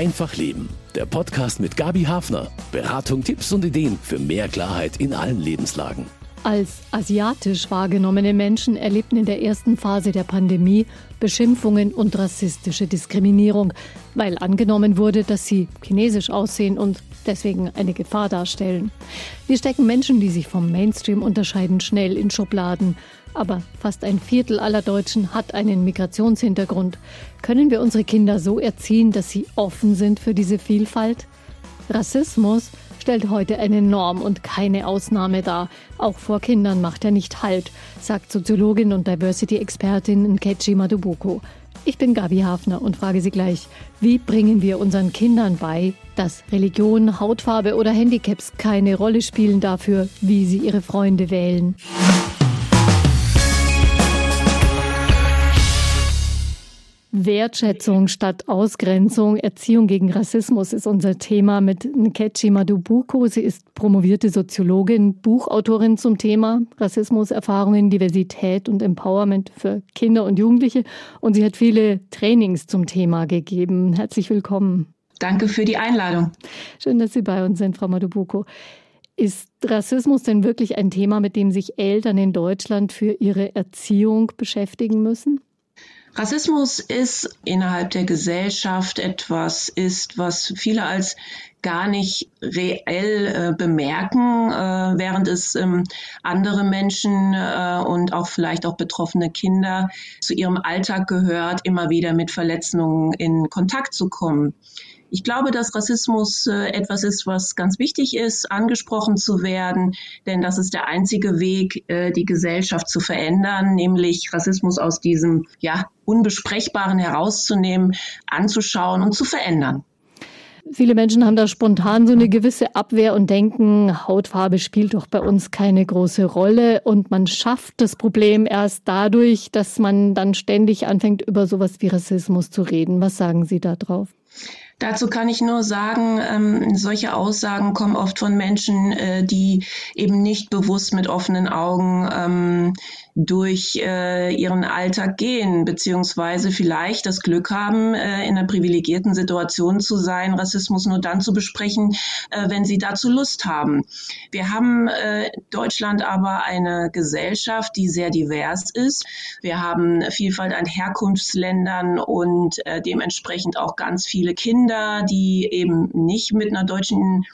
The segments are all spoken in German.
Einfach Leben. Der Podcast mit Gabi Hafner. Beratung, Tipps und Ideen für mehr Klarheit in allen Lebenslagen. Als asiatisch wahrgenommene Menschen erlebten in der ersten Phase der Pandemie Beschimpfungen und rassistische Diskriminierung, weil angenommen wurde, dass sie chinesisch aussehen und deswegen eine Gefahr darstellen. Wir stecken Menschen, die sich vom Mainstream unterscheiden, schnell in Schubladen. Aber fast ein Viertel aller Deutschen hat einen Migrationshintergrund. Können wir unsere Kinder so erziehen, dass sie offen sind für diese Vielfalt? Rassismus stellt heute eine Norm und keine Ausnahme dar. Auch vor Kindern macht er nicht Halt, sagt Soziologin und Diversity-Expertin Nkechi Madubuko. Ich bin Gabi Hafner und frage Sie gleich, wie bringen wir unseren Kindern bei, dass Religion, Hautfarbe oder Handicaps keine Rolle spielen dafür, wie sie ihre Freunde wählen? Wertschätzung statt Ausgrenzung, Erziehung gegen Rassismus ist unser Thema mit Nkechi Madubuko. Sie ist promovierte Soziologin, Buchautorin zum Thema Rassismuserfahrungen, Diversität und Empowerment für Kinder und Jugendliche. Und sie hat viele Trainings zum Thema gegeben. Herzlich willkommen. Danke für die Einladung. Schön, dass Sie bei uns sind, Frau Madubuko. Ist Rassismus denn wirklich ein Thema, mit dem sich Eltern in Deutschland für ihre Erziehung beschäftigen müssen? Rassismus ist innerhalb der Gesellschaft etwas ist, was viele als gar nicht reell äh, bemerken, äh, während es ähm, andere Menschen äh, und auch vielleicht auch betroffene Kinder zu ihrem Alltag gehört, immer wieder mit Verletzungen in Kontakt zu kommen. Ich glaube, dass Rassismus äh, etwas ist, was ganz wichtig ist, angesprochen zu werden, denn das ist der einzige Weg, äh, die Gesellschaft zu verändern, nämlich Rassismus aus diesem ja unbesprechbaren herauszunehmen, anzuschauen und zu verändern. Viele Menschen haben da spontan so eine gewisse Abwehr und denken, Hautfarbe spielt doch bei uns keine große Rolle und man schafft das Problem erst dadurch, dass man dann ständig anfängt, über sowas wie Rassismus zu reden. Was sagen Sie da drauf? Dazu kann ich nur sagen, ähm, solche Aussagen kommen oft von Menschen, äh, die eben nicht bewusst mit offenen Augen ähm, durch äh, ihren Alltag gehen, beziehungsweise vielleicht das Glück haben, äh, in einer privilegierten Situation zu sein, Rassismus nur dann zu besprechen, äh, wenn sie dazu Lust haben. Wir haben äh, Deutschland aber eine Gesellschaft, die sehr divers ist. Wir haben Vielfalt an Herkunftsländern und äh, dementsprechend auch ganz viele Kinder, die eben nicht mit einer deutschen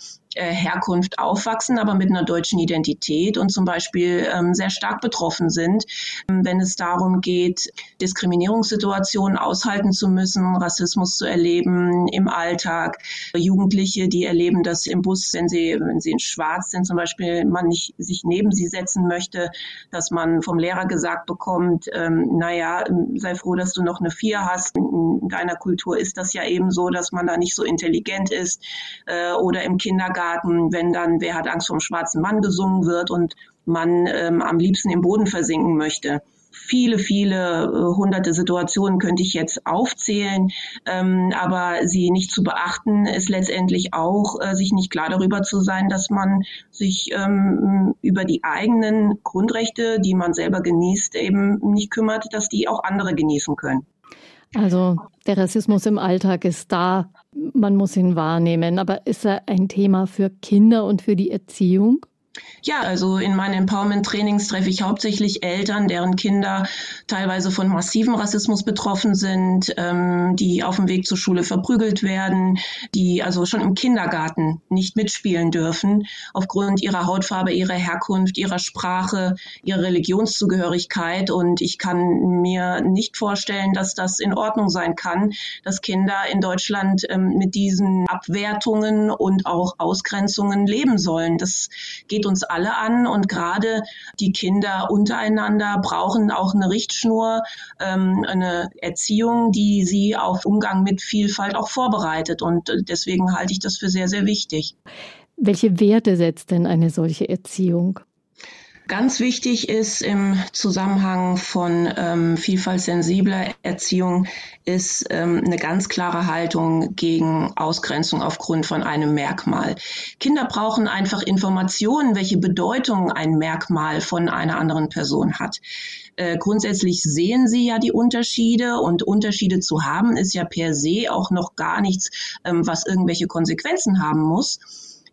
Herkunft aufwachsen, aber mit einer deutschen Identität und zum Beispiel ähm, sehr stark betroffen sind, ähm, wenn es darum geht, Diskriminierungssituationen aushalten zu müssen, Rassismus zu erleben im Alltag. Jugendliche, die erleben das im Bus, wenn sie, wenn sie in Schwarz sind, zum Beispiel, man nicht sich neben sie setzen möchte, dass man vom Lehrer gesagt bekommt, ähm, naja, sei froh, dass du noch eine Vier hast. In deiner Kultur ist das ja eben so, dass man da nicht so intelligent ist. Äh, oder im Kindergarten Kindergarten, wenn dann Wer hat Angst vor dem schwarzen Mann gesungen wird und man ähm, am liebsten im Boden versinken möchte viele, viele äh, hunderte Situationen könnte ich jetzt aufzählen, ähm, aber sie nicht zu beachten, ist letztendlich auch, äh, sich nicht klar darüber zu sein, dass man sich ähm, über die eigenen Grundrechte, die man selber genießt, eben nicht kümmert, dass die auch andere genießen können. Also der Rassismus im Alltag ist da, man muss ihn wahrnehmen. Aber ist er ein Thema für Kinder und für die Erziehung? Ja, also in meinen Empowerment-Trainings treffe ich hauptsächlich Eltern, deren Kinder teilweise von massivem Rassismus betroffen sind, ähm, die auf dem Weg zur Schule verprügelt werden, die also schon im Kindergarten nicht mitspielen dürfen aufgrund ihrer Hautfarbe, ihrer Herkunft, ihrer Sprache, ihrer Religionszugehörigkeit. Und ich kann mir nicht vorstellen, dass das in Ordnung sein kann, dass Kinder in Deutschland ähm, mit diesen Abwertungen und auch Ausgrenzungen leben sollen. Das geht uns alle an und gerade die Kinder untereinander brauchen auch eine Richtschnur, ähm, eine Erziehung, die sie auf Umgang mit Vielfalt auch vorbereitet. Und äh, deswegen halte ich das für sehr, sehr wichtig. Welche Werte setzt denn eine solche Erziehung? Ganz wichtig ist im Zusammenhang von ähm, vielfaltssensibler Erziehung ist ähm, eine ganz klare Haltung gegen Ausgrenzung aufgrund von einem Merkmal. Kinder brauchen einfach Informationen, welche Bedeutung ein Merkmal von einer anderen Person hat. Äh, grundsätzlich sehen sie ja die Unterschiede und Unterschiede zu haben ist ja per se auch noch gar nichts, ähm, was irgendwelche Konsequenzen haben muss.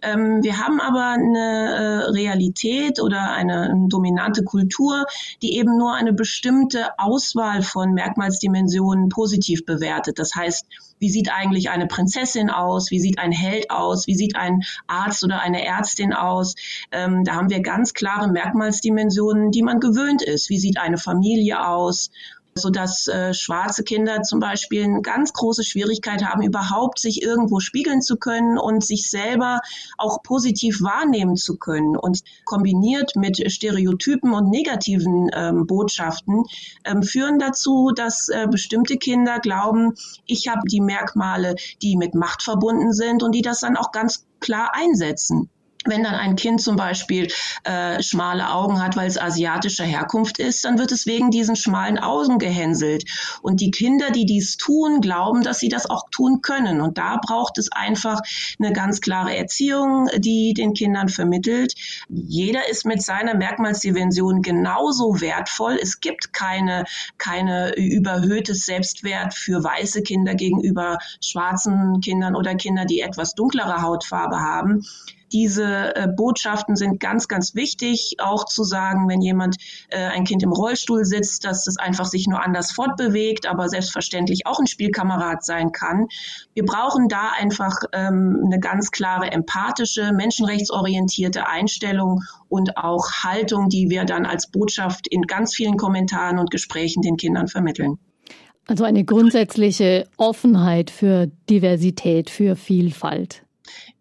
Ähm, wir haben aber eine äh, Realität oder eine, dominante Kultur, die eben nur eine bestimmte Auswahl von Merkmalsdimensionen positiv bewertet. Das heißt, wie sieht eigentlich eine Prinzessin aus? Wie sieht ein Held aus? Wie sieht ein Arzt oder eine Ärztin aus? Ähm, da haben wir ganz klare Merkmalsdimensionen, die man gewöhnt ist. Wie sieht eine Familie aus? So dass äh, schwarze Kinder zum Beispiel eine ganz große Schwierigkeit haben, überhaupt sich irgendwo spiegeln zu können und sich selber auch positiv wahrnehmen zu können. Und kombiniert mit Stereotypen und negativen ähm, Botschaften ähm, führen dazu, dass äh, bestimmte Kinder glauben, ich habe die Merkmale, die mit Macht verbunden sind und die das dann auch ganz klar einsetzen. Wenn dann ein Kind zum Beispiel äh, schmale Augen hat, weil es asiatischer Herkunft ist, dann wird es wegen diesen schmalen Augen gehänselt. Und die Kinder, die dies tun, glauben, dass sie das auch tun können. Und da braucht es einfach eine ganz klare Erziehung, die den Kindern vermittelt. Jeder ist mit seiner Merkmalsdimension genauso wertvoll. Es gibt keine, keine überhöhtes Selbstwert für weiße Kinder gegenüber schwarzen Kindern oder Kinder, die etwas dunklere Hautfarbe haben diese äh, Botschaften sind ganz, ganz wichtig, auch zu sagen, wenn jemand äh, ein Kind im Rollstuhl sitzt, dass es einfach sich nur anders fortbewegt, aber selbstverständlich auch ein Spielkamerad sein kann. Wir brauchen da einfach ähm, eine ganz klare empathische, menschenrechtsorientierte Einstellung und auch Haltung, die wir dann als Botschaft in ganz vielen Kommentaren und Gesprächen den Kindern vermitteln. Also eine grundsätzliche Offenheit für Diversität, für Vielfalt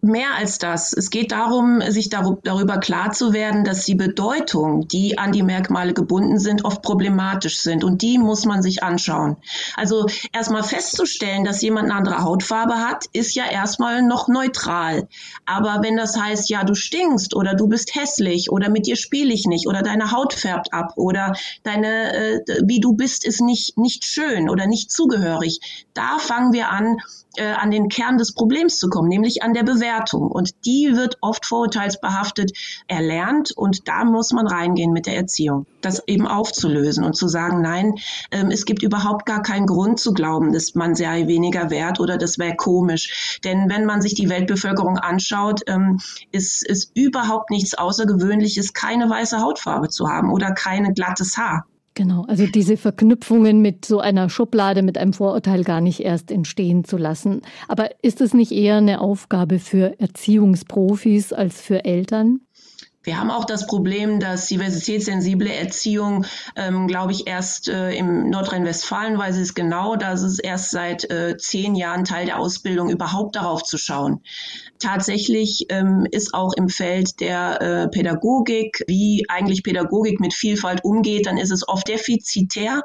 mehr als das. Es geht darum, sich darüber klar zu werden, dass die Bedeutung, die an die Merkmale gebunden sind, oft problematisch sind. Und die muss man sich anschauen. Also erstmal festzustellen, dass jemand eine andere Hautfarbe hat, ist ja erstmal noch neutral. Aber wenn das heißt, ja, du stinkst oder du bist hässlich oder mit dir spiele ich nicht oder deine Haut färbt ab oder deine, äh, wie du bist, ist nicht, nicht schön oder nicht zugehörig, da fangen wir an, äh, an den Kern des Problems zu kommen, nämlich an der Bewertung. Und die wird oft vorurteilsbehaftet erlernt und da muss man reingehen mit der Erziehung, das eben aufzulösen und zu sagen, nein, ähm, es gibt überhaupt gar keinen Grund zu glauben, dass man sei weniger wert oder das wäre komisch. Denn wenn man sich die Weltbevölkerung anschaut, ähm, ist, ist überhaupt nichts Außergewöhnliches, keine weiße Hautfarbe zu haben oder keine glattes Haar. Genau, also diese Verknüpfungen mit so einer Schublade, mit einem Vorurteil gar nicht erst entstehen zu lassen. Aber ist es nicht eher eine Aufgabe für Erziehungsprofis als für Eltern? Wir haben auch das Problem, dass diversitätssensible Erziehung, ähm, glaube ich, erst äh, im Nordrhein-Westfalen weiß es genau, dass es erst seit äh, zehn Jahren Teil der Ausbildung überhaupt darauf zu schauen. Tatsächlich ähm, ist auch im Feld der äh, Pädagogik, wie eigentlich Pädagogik mit Vielfalt umgeht, dann ist es oft defizitär.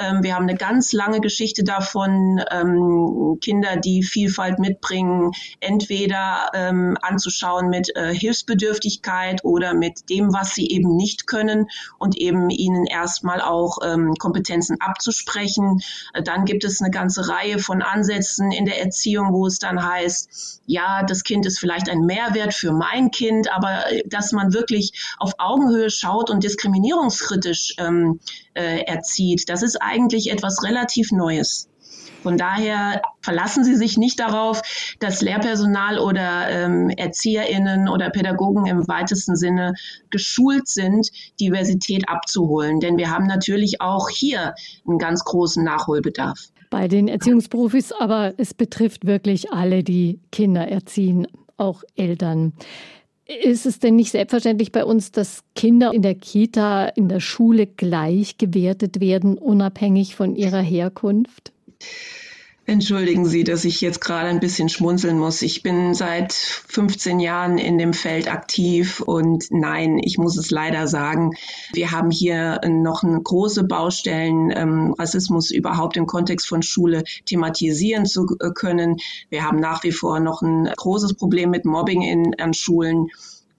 Ähm, wir haben eine ganz lange Geschichte davon, ähm, Kinder, die Vielfalt mitbringen, entweder ähm, anzuschauen mit äh, Hilfsbedürftigkeit oder mit dem, was sie eben nicht können und eben ihnen erstmal auch ähm, Kompetenzen abzusprechen. Äh, dann gibt es eine ganze Reihe von Ansätzen in der Erziehung, wo es dann heißt, ja, das Kind ist vielleicht ein Mehrwert für mein Kind, aber äh, dass man wirklich auf Augenhöhe schaut und diskriminierungskritisch ähm, äh, erzieht, das ist eigentlich etwas relativ Neues. Von daher verlassen Sie sich nicht darauf, dass Lehrpersonal oder ähm, ErzieherInnen oder Pädagogen im weitesten Sinne geschult sind, Diversität abzuholen. Denn wir haben natürlich auch hier einen ganz großen Nachholbedarf. Bei den Erziehungsprofis, aber es betrifft wirklich alle, die Kinder erziehen, auch Eltern. Ist es denn nicht selbstverständlich bei uns, dass Kinder in der Kita, in der Schule gleich gewertet werden, unabhängig von ihrer Herkunft? Entschuldigen Sie, dass ich jetzt gerade ein bisschen schmunzeln muss. Ich bin seit 15 Jahren in dem Feld aktiv und nein, ich muss es leider sagen, wir haben hier noch eine große Baustellen, ähm, Rassismus überhaupt im Kontext von Schule thematisieren zu können. Wir haben nach wie vor noch ein großes Problem mit Mobbing in, an Schulen.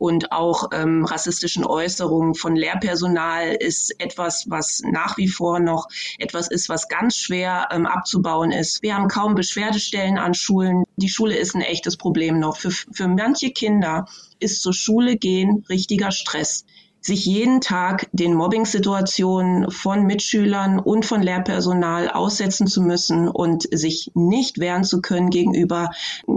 Und auch ähm, rassistischen Äußerungen von Lehrpersonal ist etwas, was nach wie vor noch etwas ist, was ganz schwer ähm, abzubauen ist. Wir haben kaum Beschwerdestellen an Schulen. Die Schule ist ein echtes Problem noch. Für, für manche Kinder ist zur Schule gehen richtiger Stress sich jeden Tag den Mobbing-Situationen von Mitschülern und von Lehrpersonal aussetzen zu müssen und sich nicht wehren zu können gegenüber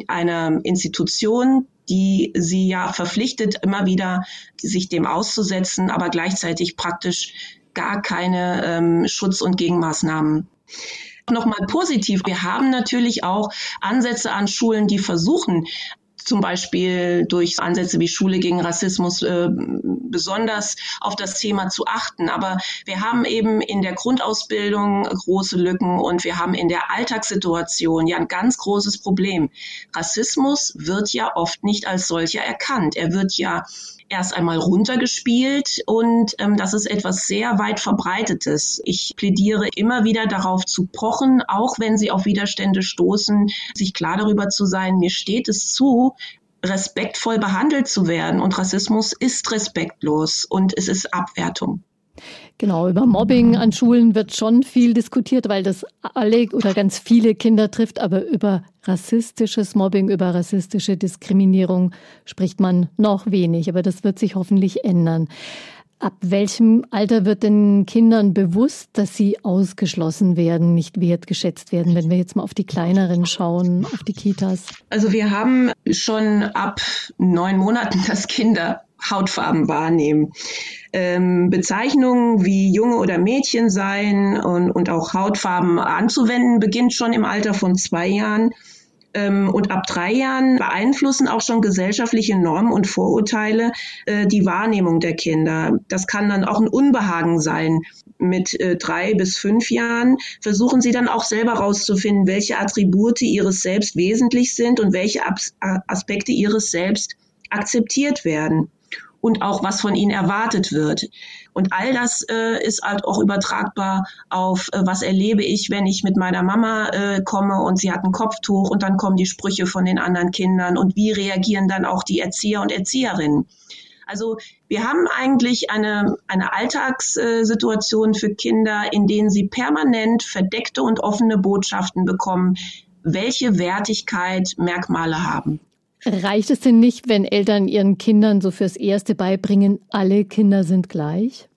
einer Institution, die sie ja verpflichtet, immer wieder sich dem auszusetzen, aber gleichzeitig praktisch gar keine ähm, Schutz- und Gegenmaßnahmen Nochmal positiv. Wir haben natürlich auch Ansätze an Schulen, die versuchen, zum Beispiel durch Ansätze wie Schule gegen Rassismus äh, besonders auf das Thema zu achten. Aber wir haben eben in der Grundausbildung große Lücken und wir haben in der Alltagssituation ja ein ganz großes Problem. Rassismus wird ja oft nicht als solcher erkannt. Er wird ja erst einmal runtergespielt und ähm, das ist etwas sehr weit verbreitetes. Ich plädiere immer wieder darauf zu pochen, auch wenn sie auf Widerstände stoßen, sich klar darüber zu sein, mir steht es zu, respektvoll behandelt zu werden und Rassismus ist respektlos und es ist Abwertung. Genau, über Mobbing an Schulen wird schon viel diskutiert, weil das alle oder ganz viele Kinder trifft, aber über rassistisches Mobbing, über rassistische Diskriminierung spricht man noch wenig, aber das wird sich hoffentlich ändern. Ab welchem Alter wird den Kindern bewusst, dass sie ausgeschlossen werden, nicht wertgeschätzt werden, wenn wir jetzt mal auf die kleineren schauen, auf die Kitas? Also wir haben schon ab neun Monaten, dass Kinder Hautfarben wahrnehmen. Ähm, Bezeichnungen wie Junge oder Mädchen sein und, und auch Hautfarben anzuwenden, beginnt schon im Alter von zwei Jahren. Ähm, und ab drei Jahren beeinflussen auch schon gesellschaftliche Normen und Vorurteile äh, die Wahrnehmung der Kinder. Das kann dann auch ein Unbehagen sein. Mit äh, drei bis fünf Jahren versuchen sie dann auch selber herauszufinden, welche Attribute ihres Selbst wesentlich sind und welche As Aspekte ihres Selbst akzeptiert werden und auch was von ihnen erwartet wird. Und all das äh, ist halt auch übertragbar auf, äh, was erlebe ich, wenn ich mit meiner Mama äh, komme und sie hat ein Kopftuch und dann kommen die Sprüche von den anderen Kindern und wie reagieren dann auch die Erzieher und Erzieherinnen. Also wir haben eigentlich eine, eine Alltagssituation für Kinder, in denen sie permanent verdeckte und offene Botschaften bekommen, welche Wertigkeit Merkmale haben. Reicht es denn nicht, wenn Eltern ihren Kindern so fürs Erste beibringen, alle Kinder sind gleich?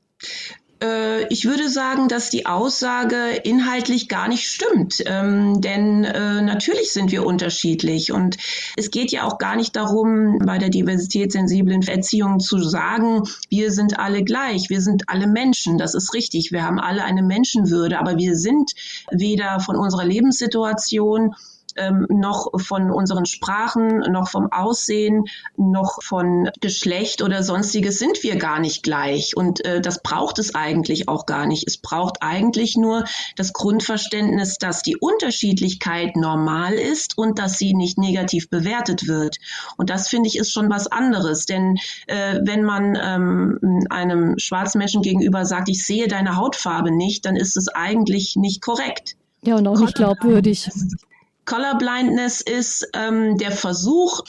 Äh, ich würde sagen, dass die Aussage inhaltlich gar nicht stimmt, ähm, denn äh, natürlich sind wir unterschiedlich. Und es geht ja auch gar nicht darum, bei der diversitätssensiblen Erziehung zu sagen, wir sind alle gleich, wir sind alle Menschen, das ist richtig, wir haben alle eine Menschenwürde, aber wir sind weder von unserer Lebenssituation ähm, noch von unseren Sprachen, noch vom Aussehen, noch von Geschlecht oder sonstiges sind wir gar nicht gleich. Und äh, das braucht es eigentlich auch gar nicht. Es braucht eigentlich nur das Grundverständnis, dass die Unterschiedlichkeit normal ist und dass sie nicht negativ bewertet wird. Und das finde ich ist schon was anderes. Denn äh, wenn man ähm, einem schwarzen Menschen gegenüber sagt, ich sehe deine Hautfarbe nicht, dann ist es eigentlich nicht korrekt. Ja, und auch nicht glaubwürdig. Colorblindness ist ähm, der Versuch,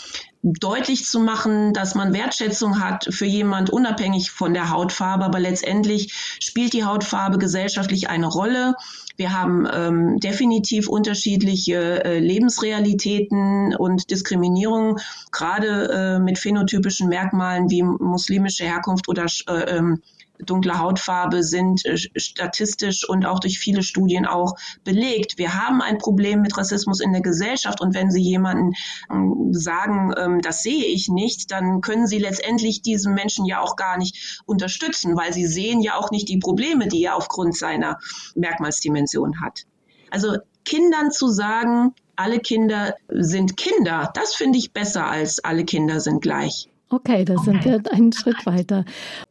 deutlich zu machen, dass man Wertschätzung hat für jemand unabhängig von der Hautfarbe, aber letztendlich spielt die Hautfarbe gesellschaftlich eine Rolle. Wir haben ähm, definitiv unterschiedliche äh, Lebensrealitäten und Diskriminierung, gerade äh, mit phänotypischen Merkmalen wie muslimische Herkunft oder äh, ähm, dunkle Hautfarbe sind äh, statistisch und auch durch viele Studien auch belegt. Wir haben ein Problem mit Rassismus in der Gesellschaft und wenn Sie jemanden ähm, sagen, ähm, das sehe ich nicht, dann können Sie letztendlich diesen Menschen ja auch gar nicht unterstützen, weil Sie sehen ja auch nicht die Probleme, die er aufgrund seiner Merkmalsdimension hat. Also Kindern zu sagen, alle Kinder sind Kinder, das finde ich besser als alle Kinder sind gleich. Okay, da sind wir einen Schritt weiter.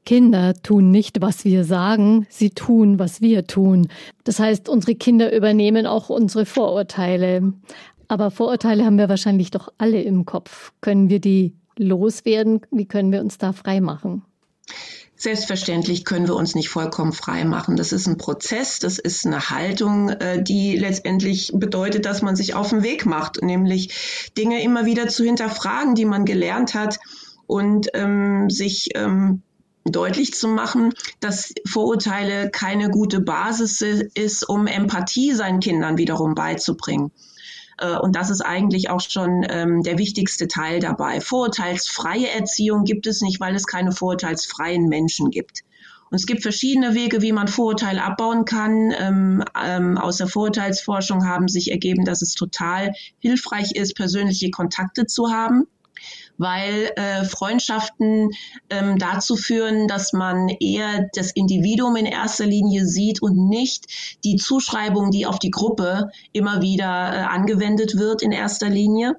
Kinder tun nicht, was wir sagen, sie tun, was wir tun. Das heißt, unsere Kinder übernehmen auch unsere Vorurteile. Aber Vorurteile haben wir wahrscheinlich doch alle im Kopf. Können wir die loswerden? Wie können wir uns da frei machen? Selbstverständlich können wir uns nicht vollkommen frei machen. Das ist ein Prozess, das ist eine Haltung, äh, die letztendlich bedeutet, dass man sich auf den Weg macht, nämlich Dinge immer wieder zu hinterfragen, die man gelernt hat und ähm, sich ähm, deutlich zu machen, dass Vorurteile keine gute Basis ist, um Empathie seinen Kindern wiederum beizubringen. Äh, und das ist eigentlich auch schon ähm, der wichtigste Teil dabei. Vorurteilsfreie Erziehung gibt es nicht, weil es keine vorurteilsfreien Menschen gibt. Und es gibt verschiedene Wege, wie man Vorurteile abbauen kann. Ähm, ähm, aus der Vorurteilsforschung haben sich ergeben, dass es total hilfreich ist, persönliche Kontakte zu haben weil äh, Freundschaften ähm, dazu führen, dass man eher das Individuum in erster Linie sieht und nicht die Zuschreibung, die auf die Gruppe immer wieder äh, angewendet wird in erster Linie.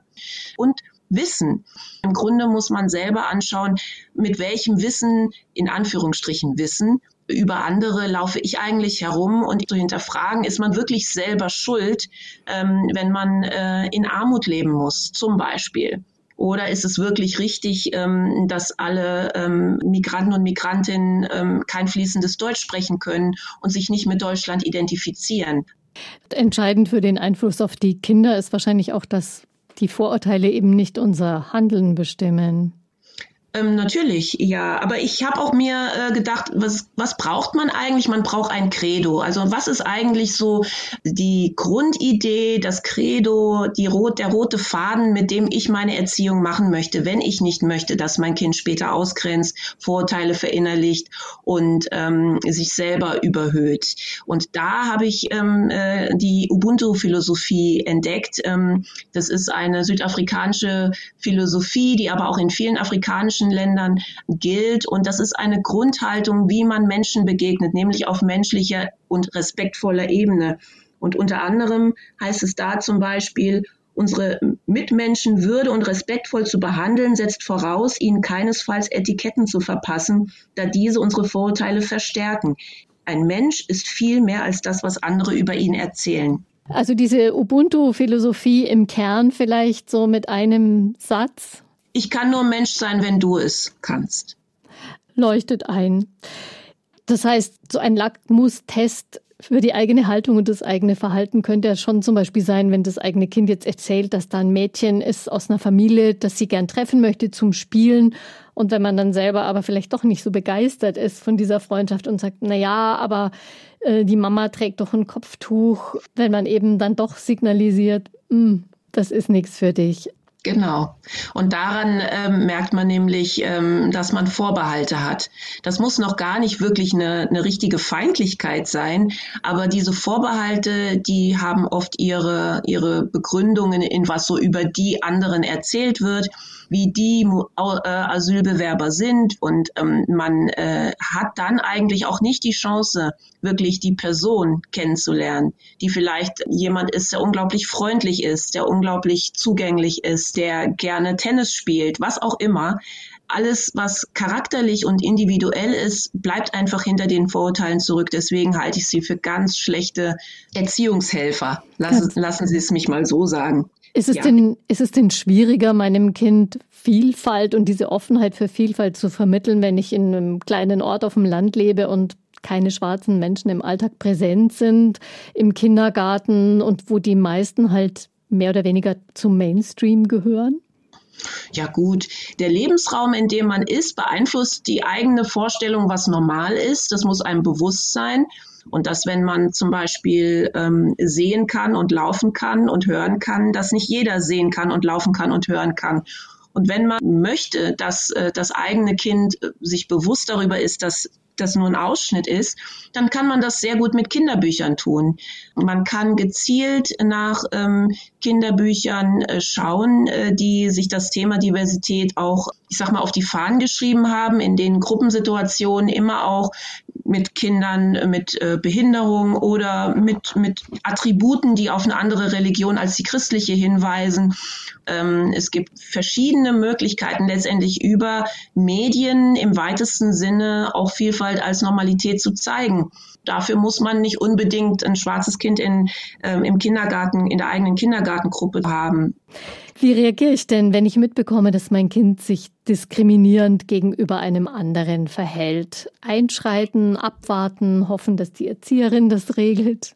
Und Wissen. Im Grunde muss man selber anschauen, mit welchem Wissen, in Anführungsstrichen Wissen, über andere laufe ich eigentlich herum und zu hinterfragen, ist man wirklich selber schuld, ähm, wenn man äh, in Armut leben muss, zum Beispiel. Oder ist es wirklich richtig, ähm, dass alle ähm, Migranten und Migrantinnen ähm, kein fließendes Deutsch sprechen können und sich nicht mit Deutschland identifizieren? Entscheidend für den Einfluss auf die Kinder ist wahrscheinlich auch, dass die Vorurteile eben nicht unser Handeln bestimmen. Ähm, natürlich, ja. Aber ich habe auch mir äh, gedacht, was, was braucht man eigentlich? Man braucht ein Credo. Also was ist eigentlich so die Grundidee, das Credo, die rot, der rote Faden, mit dem ich meine Erziehung machen möchte, wenn ich nicht möchte, dass mein Kind später ausgrenzt, Vorurteile verinnerlicht und ähm, sich selber überhöht. Und da habe ich ähm, äh, die Ubuntu-Philosophie entdeckt. Ähm, das ist eine südafrikanische Philosophie, die aber auch in vielen afrikanischen arabischen Ländern gilt. Und das ist eine Grundhaltung, wie man Menschen begegnet, nämlich auf menschlicher und respektvoller Ebene. Und unter anderem heißt es da zum Beispiel, unsere Mitmenschen würde und respektvoll zu behandeln, setzt voraus, ihnen keinesfalls Etiketten zu verpassen, da diese unsere Vorurteile verstärken. Ein Mensch ist viel mehr als das, was andere über ihn erzählen. Also diese Ubuntu-Philosophie im Kern vielleicht so mit einem Satz? Ich kann nur Mensch sein, wenn du es kannst. Leuchtet ein. Das heißt, so ein Lackmustest für die eigene Haltung und das eigene Verhalten könnte ja schon zum Beispiel sein, wenn das eigene Kind jetzt erzählt, dass da ein Mädchen ist aus einer Familie, das sie gern treffen möchte zum Spielen. Und wenn man dann selber aber vielleicht doch nicht so begeistert ist von dieser Freundschaft und sagt, na ja, aber äh, die Mama trägt doch ein Kopftuch, wenn man eben dann doch signalisiert, hm, das ist nichts für dich. Genau. Und daran ähm, merkt man nämlich, ähm, dass man Vorbehalte hat. Das muss noch gar nicht wirklich eine, eine richtige Feindlichkeit sein, aber diese Vorbehalte, die haben oft ihre, ihre Begründungen in was so über die anderen erzählt wird wie die äh, Asylbewerber sind. Und ähm, man äh, hat dann eigentlich auch nicht die Chance, wirklich die Person kennenzulernen, die vielleicht jemand ist, der unglaublich freundlich ist, der unglaublich zugänglich ist, der gerne Tennis spielt, was auch immer alles, was charakterlich und individuell ist, bleibt einfach hinter den Vorurteilen zurück. Deswegen halte ich sie für ganz schlechte Erziehungshelfer. Lassen, lassen Sie es mich mal so sagen. Ist es, ja. denn, ist es denn schwieriger, meinem Kind Vielfalt und diese Offenheit für Vielfalt zu vermitteln, wenn ich in einem kleinen Ort auf dem Land lebe und keine schwarzen Menschen im Alltag präsent sind, im Kindergarten und wo die meisten halt mehr oder weniger zum Mainstream gehören? Ja gut, der Lebensraum, in dem man ist, beeinflusst die eigene Vorstellung, was normal ist. Das muss einem bewusst sein. Und dass, wenn man zum Beispiel ähm, sehen kann und laufen kann und hören kann, dass nicht jeder sehen kann und laufen kann und hören kann. Und wenn man möchte, dass äh, das eigene Kind äh, sich bewusst darüber ist, dass das nur ein Ausschnitt ist, dann kann man das sehr gut mit Kinderbüchern tun. Man kann gezielt nach ähm, Kinderbüchern äh, schauen, äh, die sich das Thema Diversität auch, ich sag mal, auf die Fahnen geschrieben haben, in den Gruppensituationen immer auch mit Kindern mit äh, Behinderung oder mit, mit Attributen, die auf eine andere Religion als die christliche hinweisen. Ähm, es gibt verschiedene Möglichkeiten, letztendlich über Medien im weitesten Sinne auch Vielfalt als Normalität zu zeigen. Dafür muss man nicht unbedingt ein schwarzes Kind in, ähm, im Kindergarten, in der eigenen Kindergartengruppe haben. Wie reagiere ich denn, wenn ich mitbekomme, dass mein Kind sich diskriminierend gegenüber einem anderen verhält? Einschreiten, abwarten, hoffen, dass die Erzieherin das regelt?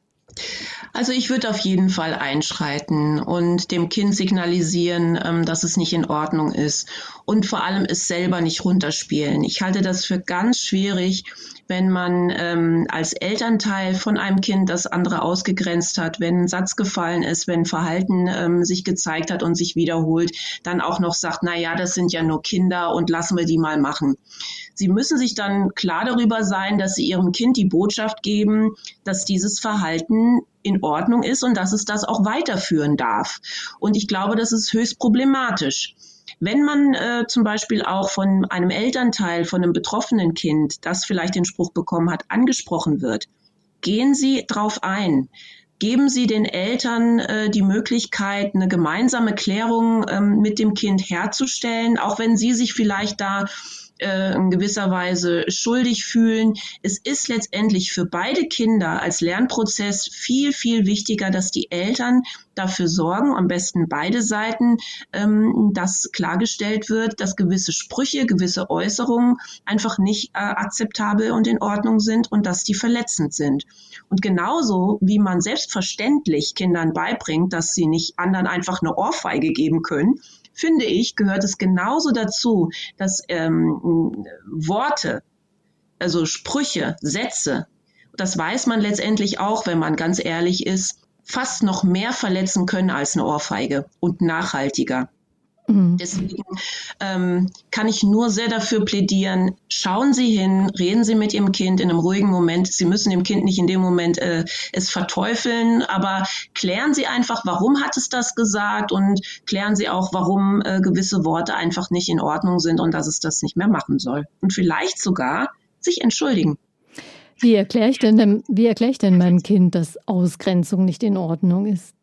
Also ich würde auf jeden Fall einschreiten und dem Kind signalisieren, ähm, dass es nicht in Ordnung ist und vor allem es selber nicht runterspielen. Ich halte das für ganz schwierig, wenn man ähm, als Elternteil von einem Kind das andere ausgegrenzt hat, wenn ein Satz gefallen ist, wenn Verhalten ähm, sich gezeigt hat und sich wiederholt, dann auch noch sagt, na ja, das sind ja nur Kinder und lassen wir die mal machen. Sie müssen sich dann klar darüber sein, dass Sie Ihrem Kind die Botschaft geben, dass dieses Verhalten in Ordnung ist und dass es das auch weiterführen darf. Und ich glaube, das ist höchst problematisch. Wenn man äh, zum Beispiel auch von einem Elternteil, von einem betroffenen Kind, das vielleicht den Spruch bekommen hat, angesprochen wird, gehen Sie drauf ein. Geben Sie den Eltern äh, die Möglichkeit, eine gemeinsame Klärung ähm, mit dem Kind herzustellen, auch wenn Sie sich vielleicht da äh, in gewisser Weise schuldig fühlen. Es ist letztendlich für beide Kinder als Lernprozess viel, viel wichtiger, dass die Eltern dafür sorgen, am besten beide Seiten, ähm, dass klargestellt wird, dass gewisse Sprüche, gewisse Äußerungen einfach nicht äh, akzeptabel und in Ordnung sind und dass die verletzend sind. Und genauso wie man selbstverständlich Kindern beibringt, dass sie nicht anderen einfach eine Ohrfeige geben können, finde ich, gehört es genauso dazu, dass ähm, Worte, also Sprüche, Sätze, das weiß man letztendlich auch, wenn man ganz ehrlich ist, fast noch mehr verletzen können als eine Ohrfeige und nachhaltiger. Mhm. Deswegen ähm, kann ich nur sehr dafür plädieren, schauen Sie hin, reden Sie mit Ihrem Kind in einem ruhigen Moment. Sie müssen dem Kind nicht in dem Moment äh, es verteufeln, aber klären Sie einfach, warum hat es das gesagt und klären Sie auch, warum äh, gewisse Worte einfach nicht in Ordnung sind und dass es das nicht mehr machen soll. Und vielleicht sogar sich entschuldigen. Wie erkläre ich denn, wie erkläre ich denn meinem Kind, dass Ausgrenzung nicht in Ordnung ist?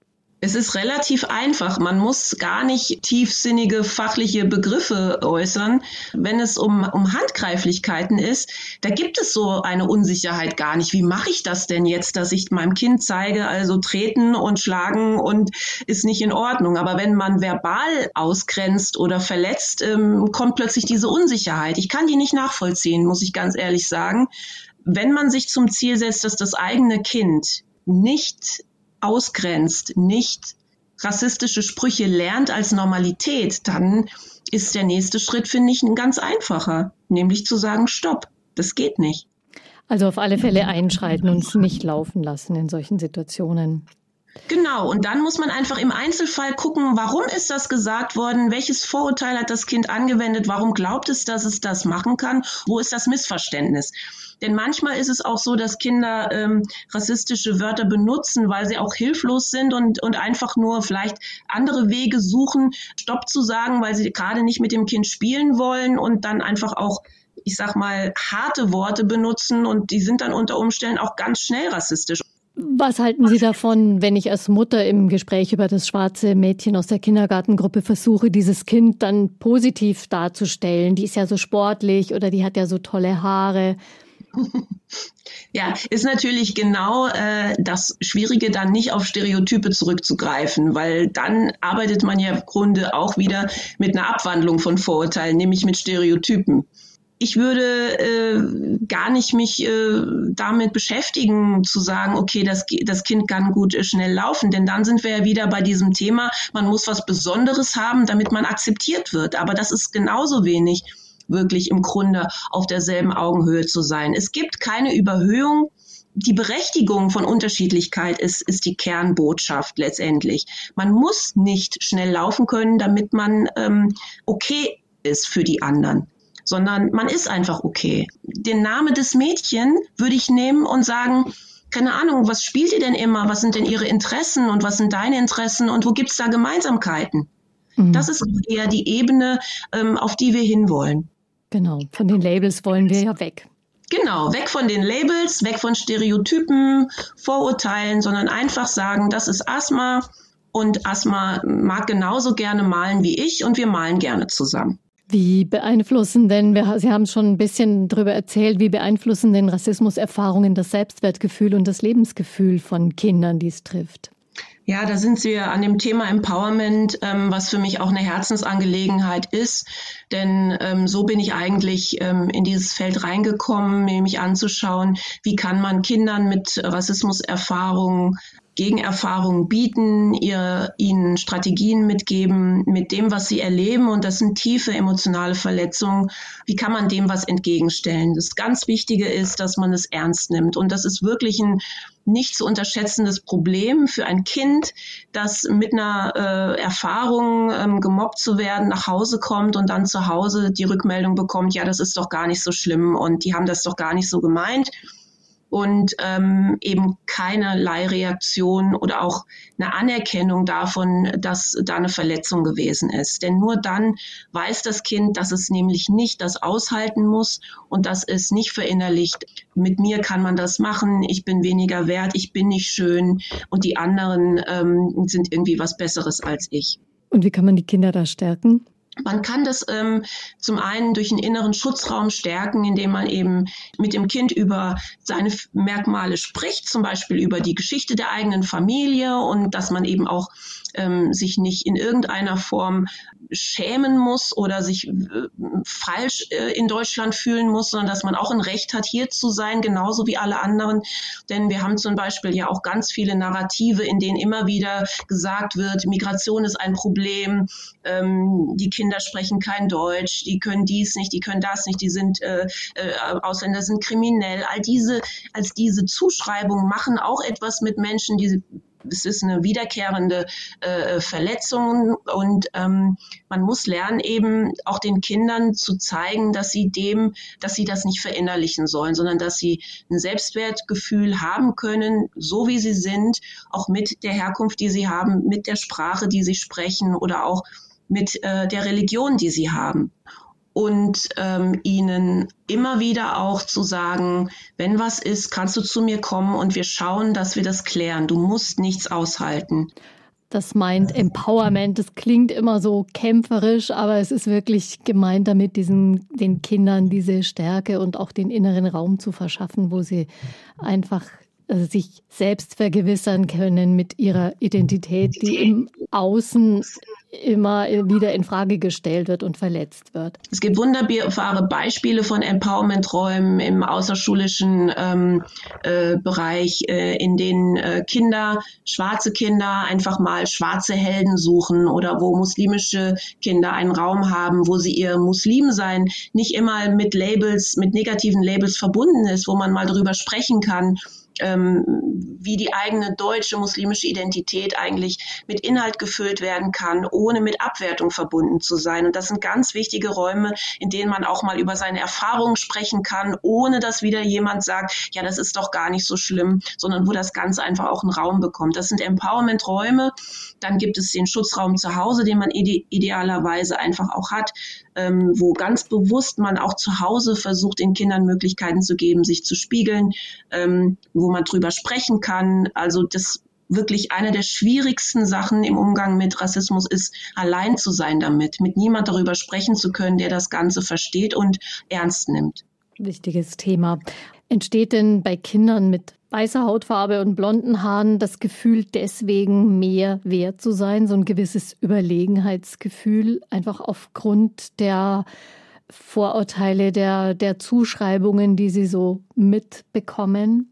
Es ist relativ einfach. Man muss gar nicht tiefsinnige fachliche Begriffe äußern. Wenn es um, um Handgreiflichkeiten ist, da gibt es so eine Unsicherheit gar nicht. Wie mache ich das denn jetzt, dass ich meinem Kind zeige, also treten und schlagen und ist nicht in Ordnung. Aber wenn man verbal ausgrenzt oder verletzt, ähm, kommt plötzlich diese Unsicherheit. Ich kann die nicht nachvollziehen, muss ich ganz ehrlich sagen. Wenn man sich zum Ziel setzt, dass das eigene Kind nicht ausgrenzt, nicht rassistische Sprüche lernt als Normalität, dann ist der nächste Schritt, finde ich, ein ganz einfacher, nämlich zu sagen, stopp, das geht nicht. Also auf alle Fälle einschreiten und nicht laufen lassen in solchen Situationen. Genau, und dann muss man einfach im Einzelfall gucken, warum ist das gesagt worden, welches Vorurteil hat das Kind angewendet, warum glaubt es, dass es das machen kann, wo ist das Missverständnis. Denn manchmal ist es auch so, dass Kinder ähm, rassistische Wörter benutzen, weil sie auch hilflos sind und, und einfach nur vielleicht andere Wege suchen, Stopp zu sagen, weil sie gerade nicht mit dem Kind spielen wollen und dann einfach auch ich sag mal, harte Worte benutzen und die sind dann unter Umständen auch ganz schnell rassistisch. Was halten Sie davon, wenn ich als Mutter im Gespräch über das schwarze Mädchen aus der Kindergartengruppe versuche, dieses Kind dann positiv darzustellen? Die ist ja so sportlich oder die hat ja so tolle Haare. Ja, ist natürlich genau äh, das Schwierige, dann nicht auf Stereotype zurückzugreifen, weil dann arbeitet man ja im Grunde auch wieder mit einer Abwandlung von Vorurteilen, nämlich mit Stereotypen ich würde äh, gar nicht mich äh, damit beschäftigen, zu sagen, okay, das, das Kind kann gut äh, schnell laufen, denn dann sind wir ja wieder bei diesem Thema, man muss was Besonderes haben, damit man akzeptiert wird. Aber das ist genauso wenig wirklich im Grunde auf derselben Augenhöhe zu sein. Es gibt keine Überhöhung. Die Berechtigung von Unterschiedlichkeit ist, ist die Kernbotschaft letztendlich. Man muss nicht schnell laufen können, damit man ähm, okay ist für die anderen sondern man ist einfach okay. Den Namen des Mädchen würde ich nehmen und sagen, keine Ahnung, was spielt ihr denn immer? Was sind denn ihre Interessen und was sind deine Interessen und wo gibt es da Gemeinsamkeiten? Mhm. Das ist eher die Ebene, ähm, auf die wir hinwollen. Genau, von den Labels wollen wir ja weg. Genau, weg von den Labels, weg von Stereotypen, Vorurteilen, sondern einfach sagen, das ist Asma und Asma mag genauso gerne malen wie ich und wir malen gerne zusammen. Wie beeinflussen denn, Sie haben schon ein bisschen darüber erzählt, wie beeinflussen denn Rassismuserfahrungen das Selbstwertgefühl und das Lebensgefühl von Kindern, die es trifft? Ja, da sind wir an dem Thema Empowerment, ähm, was für mich auch eine Herzensangelegenheit ist. Denn ähm, so bin ich eigentlich ähm, in dieses Feld reingekommen, mich anzuschauen, wie kann man Kindern mit Rassismuserfahrungen Gegenerfahrungen bieten, ihr, ihnen Strategien mitgeben mit dem, was sie erleben. Und das sind tiefe emotionale Verletzungen. Wie kann man dem was entgegenstellen? Das ganz Wichtige ist, dass man es ernst nimmt. Und das ist wirklich ein nicht zu unterschätzendes Problem für ein Kind, das mit einer äh, Erfahrung, ähm, gemobbt zu werden, nach Hause kommt und dann zu Hause die Rückmeldung bekommt, ja, das ist doch gar nicht so schlimm und die haben das doch gar nicht so gemeint und ähm, eben keinerlei Reaktion oder auch eine Anerkennung davon, dass da eine Verletzung gewesen ist. Denn nur dann weiß das Kind, dass es nämlich nicht das aushalten muss und dass es nicht verinnerlicht, mit mir kann man das machen, ich bin weniger wert, ich bin nicht schön und die anderen ähm, sind irgendwie was Besseres als ich. Und wie kann man die Kinder da stärken? Man kann das ähm, zum einen durch einen inneren Schutzraum stärken, indem man eben mit dem Kind über seine Merkmale spricht, zum Beispiel über die Geschichte der eigenen Familie und dass man eben auch ähm, sich nicht in irgendeiner Form schämen muss oder sich äh, falsch äh, in Deutschland fühlen muss, sondern dass man auch ein Recht hat, hier zu sein, genauso wie alle anderen. Denn wir haben zum Beispiel ja auch ganz viele Narrative, in denen immer wieder gesagt wird, Migration ist ein Problem, ähm, die Kinder sprechen kein Deutsch, die können dies nicht, die können das nicht, die sind äh, äh, Ausländer sind kriminell. All diese, als diese Zuschreibungen machen auch etwas mit Menschen, die es ist eine wiederkehrende äh, Verletzung und ähm, man muss lernen, eben auch den Kindern zu zeigen, dass sie dem, dass sie das nicht verinnerlichen sollen, sondern dass sie ein Selbstwertgefühl haben können, so wie sie sind, auch mit der Herkunft, die sie haben, mit der Sprache, die sie sprechen oder auch mit äh, der Religion, die sie haben und ähm, ihnen immer wieder auch zu sagen, wenn was ist, kannst du zu mir kommen und wir schauen, dass wir das klären. Du musst nichts aushalten. Das meint Empowerment. Das klingt immer so kämpferisch, aber es ist wirklich gemeint damit, diesen, den Kindern diese Stärke und auch den inneren Raum zu verschaffen, wo sie einfach sich selbst vergewissern können mit ihrer Identität, die im Außen immer wieder in Frage gestellt wird und verletzt wird. Es gibt wunderbare Beispiele von Empowerment-Räumen im außerschulischen ähm, äh, Bereich, äh, in denen äh, Kinder, schwarze Kinder einfach mal schwarze Helden suchen oder wo muslimische Kinder einen Raum haben, wo sie ihr Muslimsein nicht immer mit Labels, mit negativen Labels verbunden ist, wo man mal darüber sprechen kann ähm, wie die eigene deutsche muslimische Identität eigentlich mit Inhalt gefüllt werden kann, ohne mit Abwertung verbunden zu sein. Und das sind ganz wichtige Räume, in denen man auch mal über seine Erfahrungen sprechen kann, ohne dass wieder jemand sagt, ja, das ist doch gar nicht so schlimm, sondern wo das Ganze einfach auch einen Raum bekommt. Das sind Empowerment-Räume. Dann gibt es den Schutzraum zu Hause, den man ide idealerweise einfach auch hat, ähm, wo ganz bewusst man auch zu Hause versucht, den Kindern Möglichkeiten zu geben, sich zu spiegeln, ähm, wo man drüber sprechen kann. Also das wirklich eine der schwierigsten Sachen im Umgang mit Rassismus ist, allein zu sein damit, mit niemand darüber sprechen zu können, der das Ganze versteht und ernst nimmt. Wichtiges Thema. Entsteht denn bei Kindern mit weißer Hautfarbe und blonden Haaren das Gefühl, deswegen mehr wert zu sein, so ein gewisses Überlegenheitsgefühl, einfach aufgrund der Vorurteile, der, der Zuschreibungen, die sie so mitbekommen?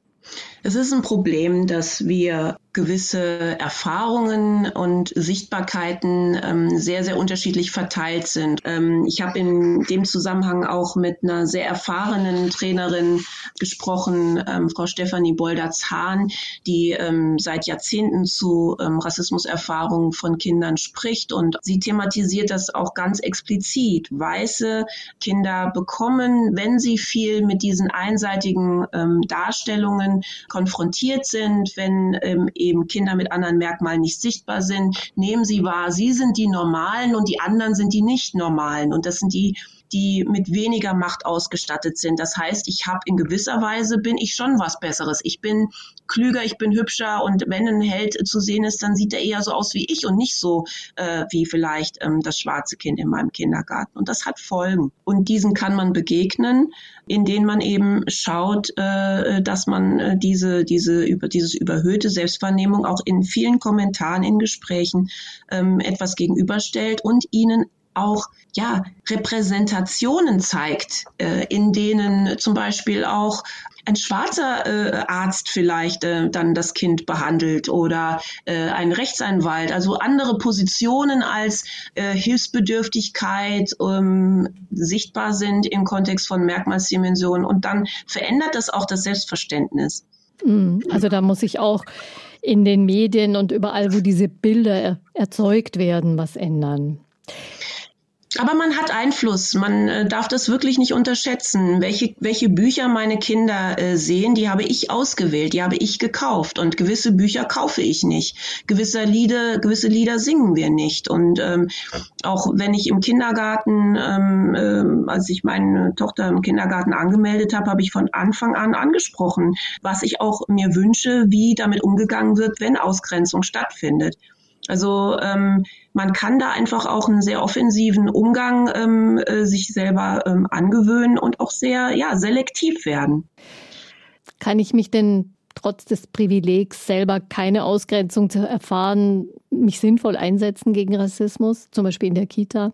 Es ist ein Problem, dass wir gewisse Erfahrungen und Sichtbarkeiten ähm, sehr, sehr unterschiedlich verteilt sind. Ähm, ich habe in dem Zusammenhang auch mit einer sehr erfahrenen Trainerin gesprochen, ähm, Frau Stefanie Bolder-Zahn, die ähm, seit Jahrzehnten zu ähm, Rassismuserfahrungen von Kindern spricht und sie thematisiert das auch ganz explizit. Weiße Kinder bekommen, wenn sie viel mit diesen einseitigen ähm, Darstellungen konfrontiert sind, wenn eben Kinder mit anderen Merkmalen nicht sichtbar sind. Nehmen Sie wahr, Sie sind die Normalen und die anderen sind die Nicht-Normalen. Und das sind die die mit weniger Macht ausgestattet sind. Das heißt, ich habe in gewisser Weise bin ich schon was Besseres. Ich bin klüger, ich bin hübscher und wenn ein Held zu sehen ist, dann sieht er eher so aus wie ich und nicht so äh, wie vielleicht ähm, das schwarze Kind in meinem Kindergarten. Und das hat Folgen. Und diesen kann man begegnen, indem man eben schaut, äh, dass man äh, diese, diese über dieses überhöhte Selbstwahrnehmung auch in vielen Kommentaren, in Gesprächen ähm, etwas gegenüberstellt und ihnen auch ja Repräsentationen zeigt, äh, in denen zum Beispiel auch ein schwarzer äh, Arzt vielleicht äh, dann das Kind behandelt oder äh, ein Rechtsanwalt, also andere Positionen als äh, Hilfsbedürftigkeit ähm, sichtbar sind im Kontext von Merkmalsdimensionen und dann verändert das auch das Selbstverständnis. Mm, also da muss ich auch in den Medien und überall, wo diese Bilder erzeugt werden, was ändern. Aber man hat Einfluss. Man äh, darf das wirklich nicht unterschätzen. Welche, welche Bücher meine Kinder äh, sehen, die habe ich ausgewählt, die habe ich gekauft. Und gewisse Bücher kaufe ich nicht. Gewisse Lieder, gewisse Lieder singen wir nicht. Und ähm, auch wenn ich im Kindergarten, ähm, äh, als ich meine Tochter im Kindergarten angemeldet habe, habe ich von Anfang an angesprochen, was ich auch mir wünsche, wie damit umgegangen wird, wenn Ausgrenzung stattfindet. Also ähm, man kann da einfach auch einen sehr offensiven Umgang ähm, äh, sich selber ähm, angewöhnen und auch sehr ja, selektiv werden. Kann ich mich denn trotz des Privilegs selber keine Ausgrenzung zu erfahren, mich sinnvoll einsetzen gegen Rassismus, zum Beispiel in der Kita?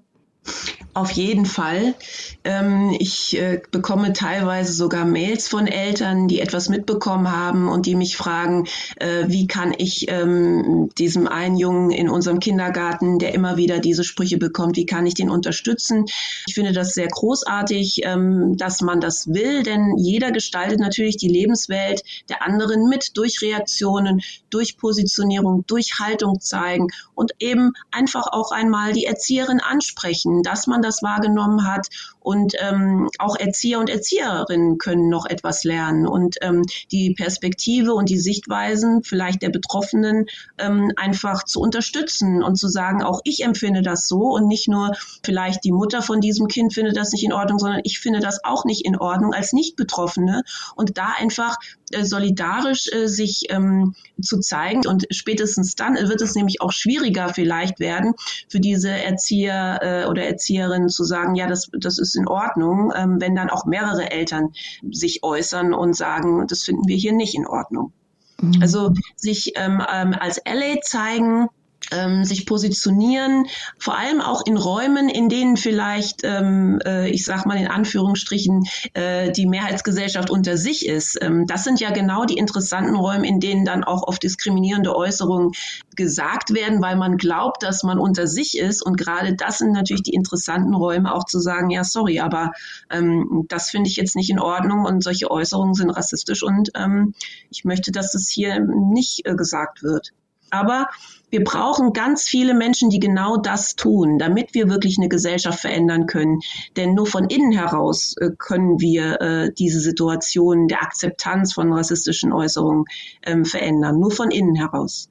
Auf jeden Fall. Ähm, ich äh, bekomme teilweise sogar Mails von Eltern, die etwas mitbekommen haben und die mich fragen, äh, wie kann ich ähm, diesem einen Jungen in unserem Kindergarten, der immer wieder diese Sprüche bekommt, wie kann ich den unterstützen? Ich finde das sehr großartig, ähm, dass man das will, denn jeder gestaltet natürlich die Lebenswelt der anderen mit durch Reaktionen, durch Positionierung, durch Haltung zeigen und eben einfach auch einmal die Erzieherin ansprechen, dass man das wahrgenommen hat. Und ähm, auch Erzieher und Erzieherinnen können noch etwas lernen und ähm, die Perspektive und die Sichtweisen vielleicht der Betroffenen ähm, einfach zu unterstützen und zu sagen, auch ich empfinde das so und nicht nur vielleicht die Mutter von diesem Kind findet das nicht in Ordnung, sondern ich finde das auch nicht in Ordnung als Nicht-Betroffene und da einfach äh, solidarisch äh, sich ähm, zu zeigen. Und spätestens dann wird es nämlich auch schwieriger vielleicht werden für diese Erzieher äh, oder Erzieherinnen zu sagen, ja, das, das ist in Ordnung, ähm, wenn dann auch mehrere Eltern sich äußern und sagen, das finden wir hier nicht in Ordnung. Mhm. Also sich ähm, ähm als Ally zeigen, ähm, sich positionieren, vor allem auch in Räumen, in denen vielleicht, ähm, äh, ich sag mal in Anführungsstrichen, äh, die Mehrheitsgesellschaft unter sich ist. Ähm, das sind ja genau die interessanten Räume, in denen dann auch oft diskriminierende Äußerungen gesagt werden, weil man glaubt, dass man unter sich ist. Und gerade das sind natürlich die interessanten Räume, auch zu sagen, ja, sorry, aber ähm, das finde ich jetzt nicht in Ordnung und solche Äußerungen sind rassistisch und ähm, ich möchte, dass es hier nicht äh, gesagt wird. Aber wir brauchen ganz viele Menschen, die genau das tun, damit wir wirklich eine Gesellschaft verändern können. Denn nur von innen heraus äh, können wir äh, diese Situation der Akzeptanz von rassistischen Äußerungen ähm, verändern. Nur von innen heraus.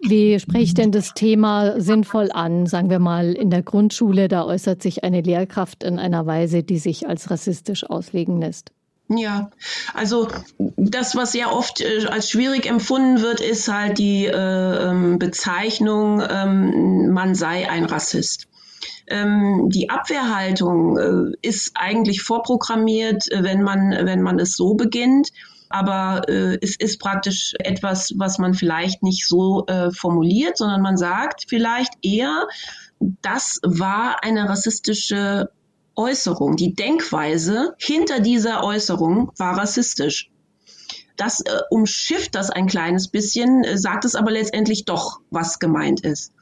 Wie spricht denn das Thema sinnvoll an? Sagen wir mal in der Grundschule, da äußert sich eine Lehrkraft in einer Weise, die sich als rassistisch auslegen lässt. Ja, also das, was sehr oft äh, als schwierig empfunden wird, ist halt die äh, ähm, Bezeichnung, ähm, man sei ein Rassist. Ähm, die Abwehrhaltung äh, ist eigentlich vorprogrammiert, äh, wenn man, wenn man es so beginnt. Aber äh, es ist praktisch etwas, was man vielleicht nicht so äh, formuliert, sondern man sagt vielleicht eher, das war eine rassistische Äußerung, die Denkweise hinter dieser Äußerung war rassistisch. Das äh, umschifft das ein kleines bisschen, äh, sagt es aber letztendlich doch, was gemeint ist.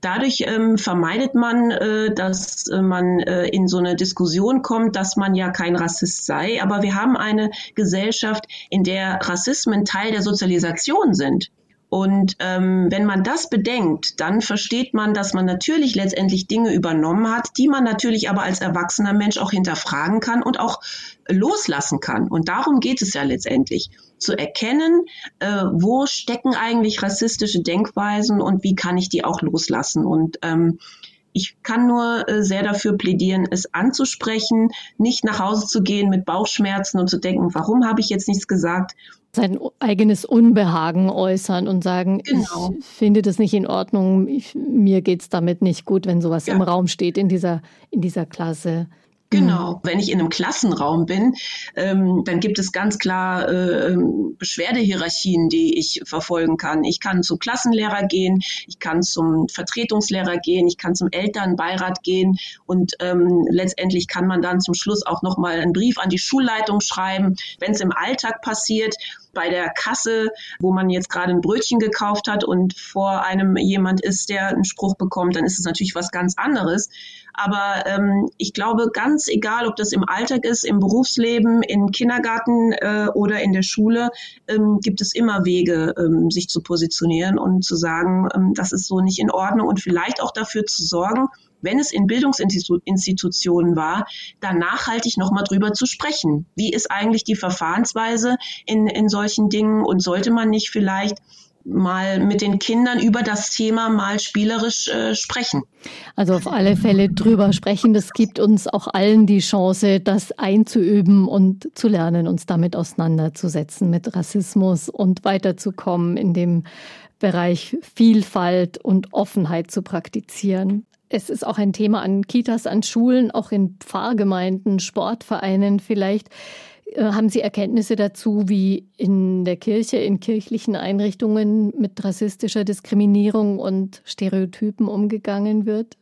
Dadurch ähm, vermeidet man, äh, dass äh, man äh, in so eine Diskussion kommt, dass man ja kein Rassist sei. Aber wir haben eine Gesellschaft, in der Rassismen Teil der Sozialisation sind. Und ähm, wenn man das bedenkt, dann versteht man, dass man natürlich letztendlich Dinge übernommen hat, die man natürlich aber als erwachsener Mensch auch hinterfragen kann und auch loslassen kann. Und darum geht es ja letztendlich, zu erkennen, äh, wo stecken eigentlich rassistische Denkweisen und wie kann ich die auch loslassen. Und ähm, Ich kann nur äh, sehr dafür plädieren, es anzusprechen, nicht nach Hause zu gehen mit Bauchschmerzen und zu denken, warum habe ich jetzt nichts gesagt? Sein eigenes Unbehagen äußern und sagen, genau. ich finde das nicht in Ordnung, ich, mir es damit nicht gut, wenn sowas ja. im Raum steht in dieser, in dieser Klasse. Genau. Mhm. Wenn ich in einem Klassenraum bin, ähm, dann gibt es ganz klar äh, ähm, Beschwerdehierarchien, die ich verfolgen kann. Ich kann zum Klassenlehrer gehen, ich kann zum Vertretungslehrer gehen, ich kann zum Elternbeirat gehen und ähm, letztendlich kann man dann zum Schluss auch noch mal einen Brief an die Schulleitung schreiben, wenn es im Alltag passiert bei der Kasse, wo man jetzt gerade ein Brötchen gekauft hat und vor einem jemand ist, der einen Spruch bekommt, dann ist es natürlich was ganz anderes. Aber ähm, ich glaube, ganz egal, ob das im Alltag ist, im Berufsleben, im Kindergarten äh, oder in der Schule, ähm, gibt es immer Wege, ähm, sich zu positionieren und zu sagen, ähm, das ist so nicht in Ordnung und vielleicht auch dafür zu sorgen, wenn es in Bildungsinstitutionen war, da nachhaltig nochmal drüber zu sprechen. Wie ist eigentlich die Verfahrensweise in, in solchen Dingen und sollte man nicht vielleicht mal mit den Kindern über das Thema mal spielerisch äh, sprechen. Also auf alle Fälle drüber sprechen. Das gibt uns auch allen die Chance, das einzuüben und zu lernen, uns damit auseinanderzusetzen, mit Rassismus und weiterzukommen in dem Bereich Vielfalt und Offenheit zu praktizieren. Es ist auch ein Thema an Kitas, an Schulen, auch in Pfarrgemeinden, Sportvereinen vielleicht. Äh, haben Sie Erkenntnisse dazu, wie in der Kirche, in kirchlichen Einrichtungen mit rassistischer Diskriminierung und Stereotypen umgegangen wird?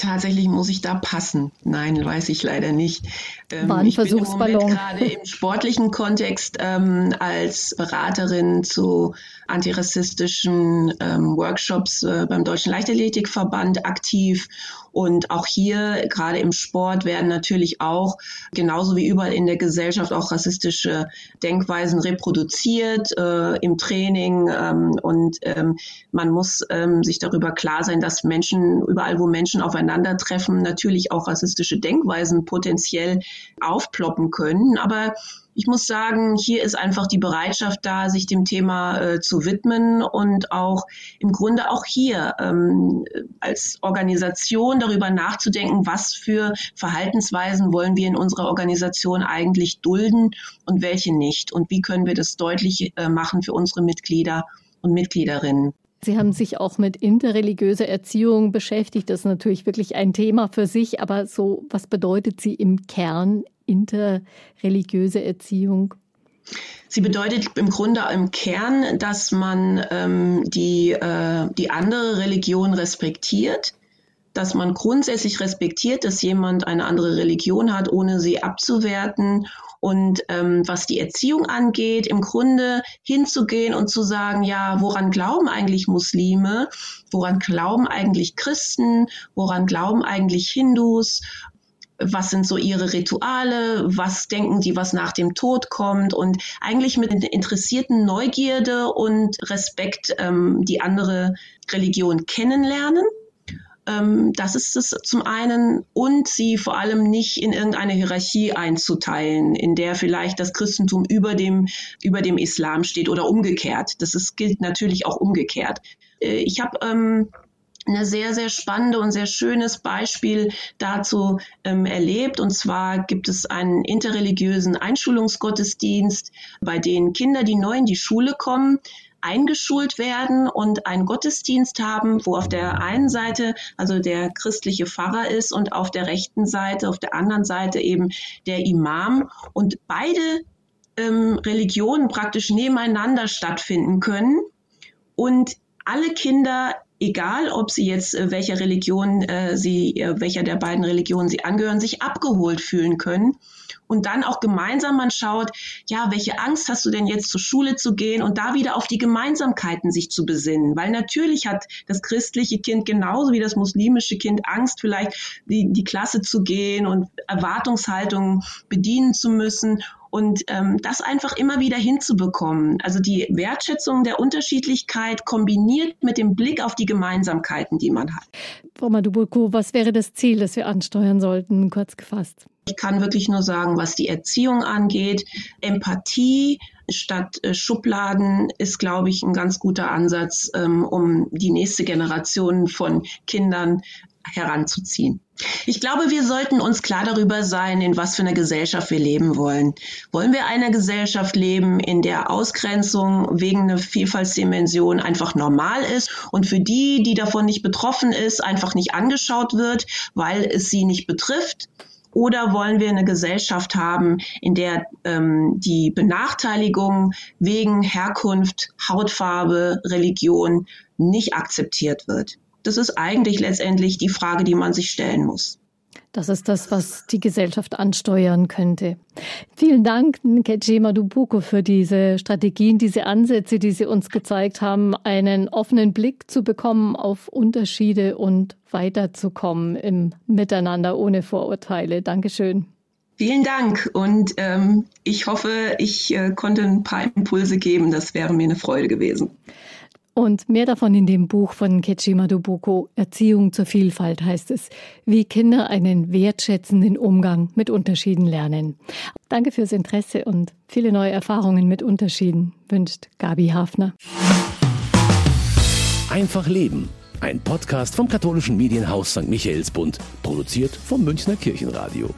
Tatsächlich muss ich da passen. Nein, weiß ich leider nicht. Ähm, War ein ich Versuchsballon. bin gerade im sportlichen Kontext ähm, als Beraterin zu antirassistischen ähm, Workshops äh, beim Deutschen Leichtathletikverband aktiv. Und auch hier, gerade im Sport, werden natürlich auch, genauso wie überall in der Gesellschaft, auch rassistische Denkweisen reproduziert äh, im Training. Ähm, und ähm, man muss ähm, sich darüber klar sein, dass Menschen, überall wo Menschen aufeinandertreffen, natürlich auch rassistische Denkweisen potenziell aufploppen können. Aber ich muss sagen, hier ist einfach die Bereitschaft da, sich dem Thema äh, zu widmen und auch im Grunde auch hier ähm, als Organisation darüber nachzudenken, was für Verhaltensweisen wollen wir in unserer Organisation eigentlich dulden und welche nicht und wie können wir das deutlich äh, machen für unsere Mitglieder und Mitgliederinnen. Sie haben sich auch mit interreligiöser Erziehung beschäftigt. Das ist natürlich wirklich ein Thema für sich, aber so, was bedeutet sie im Kern interreligiöse Erziehung? Sie bedeutet im Grunde im Kern, dass man ähm, die, äh, die andere Religion respektiert, dass man grundsätzlich respektiert, dass jemand eine andere Religion hat, ohne sie abzuwerten und ähm, was die Erziehung angeht, im Grunde hinzugehen und zu sagen, ja, woran glauben eigentlich Muslime? Woran glauben eigentlich Christen? Woran glauben eigentlich Hindus? Was sind so ihre Rituale, was denken die, was nach dem Tod kommt und eigentlich mit interessierten Neugierde und Respekt ähm, die andere Religion kennenlernen ähm, das ist es zum einen und sie vor allem nicht in irgendeine Hierarchie einzuteilen, in der vielleicht das Christentum über dem, über dem Islam steht oder umgekehrt. Das ist, gilt natürlich auch umgekehrt. Äh, ich habe ähm, eine sehr, sehr spannende und sehr schönes Beispiel dazu ähm, erlebt. Und zwar gibt es einen interreligiösen Einschulungsgottesdienst, bei dem Kinder, die neu in die Schule kommen, eingeschult werden und einen Gottesdienst haben, wo auf der einen Seite also der christliche Pfarrer ist und auf der rechten Seite, auf der anderen Seite eben der Imam und beide ähm, Religionen praktisch nebeneinander stattfinden können und alle Kinder egal ob sie jetzt äh, welcher Religion äh, sie, äh, welcher der beiden Religionen sie angehören, sich abgeholt fühlen können und dann auch gemeinsam man schaut, ja, welche Angst hast du denn jetzt zur Schule zu gehen und da wieder auf die Gemeinsamkeiten sich zu besinnen, weil natürlich hat das christliche Kind genauso wie das muslimische Kind Angst, vielleicht die, die Klasse zu gehen und Erwartungshaltungen bedienen zu müssen und ähm, das einfach immer wieder hinzubekommen. Also die Wertschätzung der Unterschiedlichkeit kombiniert mit dem Blick auf die Gemeinsamkeiten, die man hat. Frau Madubuko, was wäre das Ziel, das wir ansteuern sollten, kurz gefasst? Ich kann wirklich nur sagen, was die Erziehung angeht, Empathie, statt äh, Schubladen ist, glaube ich, ein ganz guter Ansatz, ähm, um die nächste Generation von Kindern heranzuziehen. Ich glaube, wir sollten uns klar darüber sein, in was für einer Gesellschaft wir leben wollen. Wollen wir eine Gesellschaft leben, in der Ausgrenzung wegen einer Vielfaltsdimension einfach normal ist und für die, die davon nicht betroffen ist, einfach nicht angeschaut wird, weil es sie nicht betrifft? Oder wollen wir eine Gesellschaft haben, in der ähm, die Benachteiligung wegen Herkunft, Hautfarbe, Religion nicht akzeptiert wird? Das ist eigentlich letztendlich die Frage, die man sich stellen muss. Das ist das, was die Gesellschaft ansteuern könnte. Vielen Dank, Nkejima Dubuko, für diese Strategien, diese Ansätze, die Sie uns gezeigt haben, einen offenen Blick zu bekommen auf Unterschiede und weiterzukommen im Miteinander ohne Vorurteile. Dankeschön. Vielen Dank und ähm, ich hoffe, ich äh, konnte ein paar Impulse geben. Das wäre mir eine Freude gewesen. Und mehr davon in dem Buch von Kechima Dubuko, Erziehung zur Vielfalt heißt es, wie Kinder einen wertschätzenden Umgang mit Unterschieden lernen. Danke fürs Interesse und viele neue Erfahrungen mit Unterschieden wünscht Gabi Hafner. Einfach Leben. Ein Podcast vom katholischen Medienhaus St. Michaelsbund, produziert vom Münchner Kirchenradio.